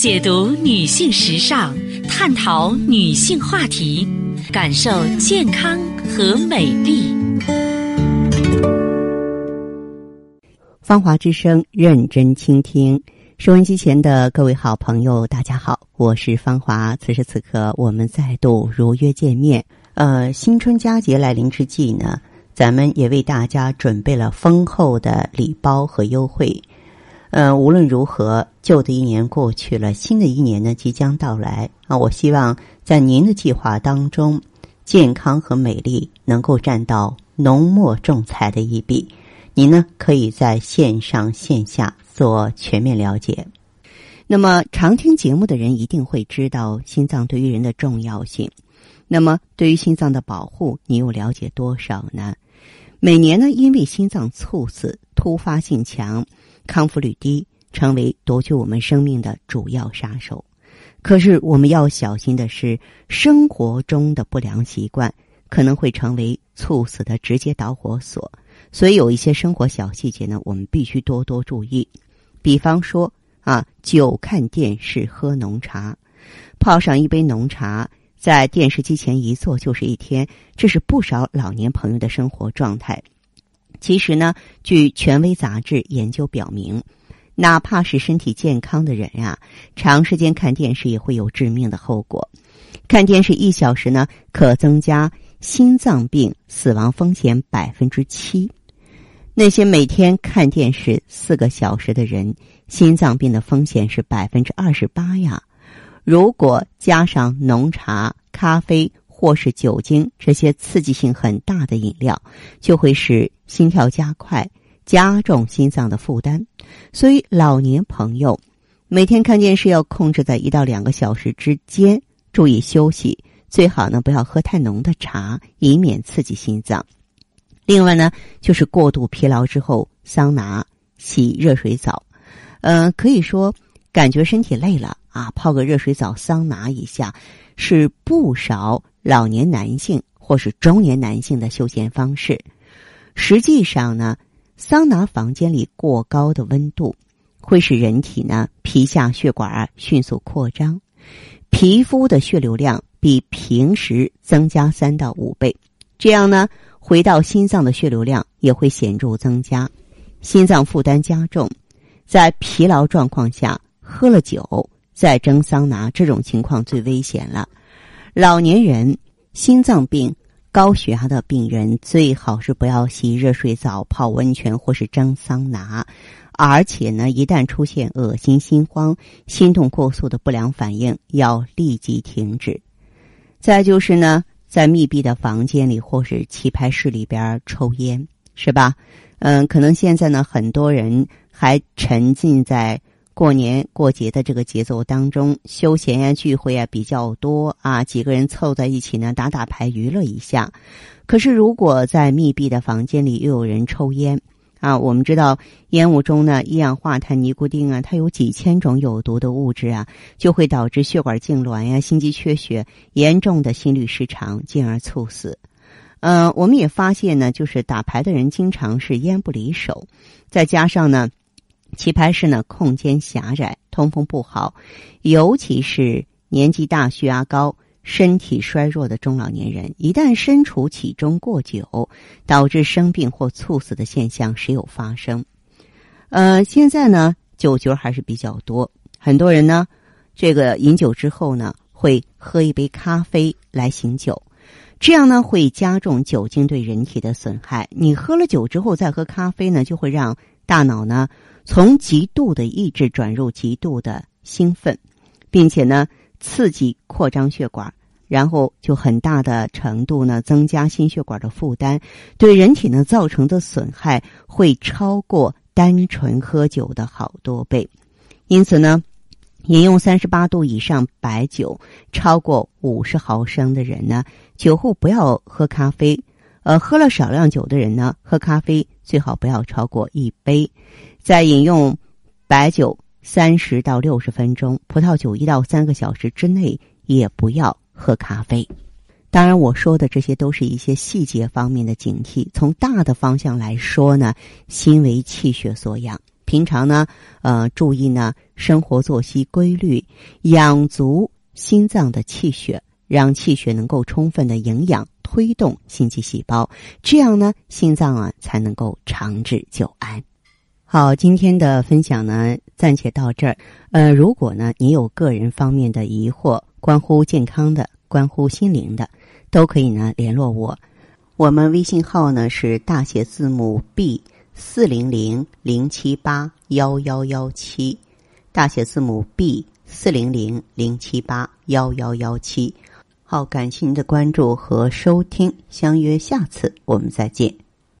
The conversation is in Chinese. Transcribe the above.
解读女性时尚，探讨女性话题，感受健康和美丽。芳华之声，认真倾听。收音机前的各位好朋友，大家好，我是芳华。此时此刻，我们再度如约见面。呃，新春佳节来临之际呢，咱们也为大家准备了丰厚的礼包和优惠。呃，无论如何，旧的一年过去了，新的一年呢即将到来啊！我希望在您的计划当中，健康和美丽能够占到浓墨重彩的一笔。您呢可以在线上线下做全面了解。那么，常听节目的人一定会知道心脏对于人的重要性。那么，对于心脏的保护，你又了解多少呢？每年呢，因为心脏猝死，突发性强。康复率低，成为夺去我们生命的主要杀手。可是我们要小心的是，生活中的不良习惯可能会成为猝死的直接导火索。所以有一些生活小细节呢，我们必须多多注意。比方说啊，久看电视、喝浓茶，泡上一杯浓茶，在电视机前一坐就是一天，这是不少老年朋友的生活状态。其实呢，据权威杂志研究表明，哪怕是身体健康的人呀，长时间看电视也会有致命的后果。看电视一小时呢，可增加心脏病死亡风险百分之七。那些每天看电视四个小时的人，心脏病的风险是百分之二十八呀。如果加上浓茶、咖啡。或是酒精这些刺激性很大的饮料，就会使心跳加快，加重心脏的负担。所以，老年朋友每天看电视要控制在一到两个小时之间，注意休息。最好呢，不要喝太浓的茶，以免刺激心脏。另外呢，就是过度疲劳之后，桑拿、洗热水澡，嗯，可以说感觉身体累了啊，泡个热水澡、桑拿一下，是不少。老年男性或是中年男性的休闲方式，实际上呢，桑拿房间里过高的温度会使人体呢皮下血管迅速扩张，皮肤的血流量比平时增加三到五倍，这样呢回到心脏的血流量也会显著增加，心脏负担加重，在疲劳状况下喝了酒再蒸桑拿，这种情况最危险了。老年人、心脏病、高血压的病人最好是不要洗热水澡、泡温泉或是蒸桑拿，而且呢，一旦出现恶心、心慌、心动过速的不良反应，要立即停止。再就是呢，在密闭的房间里或是棋牌室里边抽烟，是吧？嗯，可能现在呢，很多人还沉浸在。过年过节的这个节奏当中，休闲呀、聚会啊比较多啊，几个人凑在一起呢，打打牌娱乐一下。可是，如果在密闭的房间里又有人抽烟啊，我们知道烟雾中呢，一氧化碳、尼古丁啊，它有几千种有毒的物质啊，就会导致血管痉挛呀、心肌缺血、严重的心律失常，进而猝死。嗯，我们也发现呢，就是打牌的人经常是烟不离手，再加上呢。棋牌室呢，空间狭窄，通风不好，尤其是年纪大、血压高、身体衰弱的中老年人，一旦身处其中过久，导致生病或猝死的现象时有发生。呃，现在呢，酒局还是比较多，很多人呢，这个饮酒之后呢，会喝一杯咖啡来醒酒，这样呢，会加重酒精对人体的损害。你喝了酒之后再喝咖啡呢，就会让大脑呢。从极度的抑制转入极度的兴奋，并且呢，刺激扩张血管，然后就很大的程度呢增加心血管的负担，对人体呢造成的损害会超过单纯喝酒的好多倍。因此呢，饮用三十八度以上白酒超过五十毫升的人呢，酒后不要喝咖啡。呃，喝了少量酒的人呢，喝咖啡最好不要超过一杯。在饮用白酒三十到六十分钟，葡萄酒一到三个小时之内也不要喝咖啡。当然，我说的这些都是一些细节方面的警惕。从大的方向来说呢，心为气血所养，平常呢，呃，注意呢生活作息规律，养足心脏的气血，让气血能够充分的营养推动心肌细胞，这样呢，心脏啊才能够长治久安。好，今天的分享呢暂且到这儿。呃，如果呢你有个人方面的疑惑，关乎健康的、关乎心灵的，都可以呢联络我。我们微信号呢是大写字母 B 四零零零七八幺幺幺七，大写字母 B 四零零零七八幺幺幺七。好，感谢您的关注和收听，相约下次我们再见。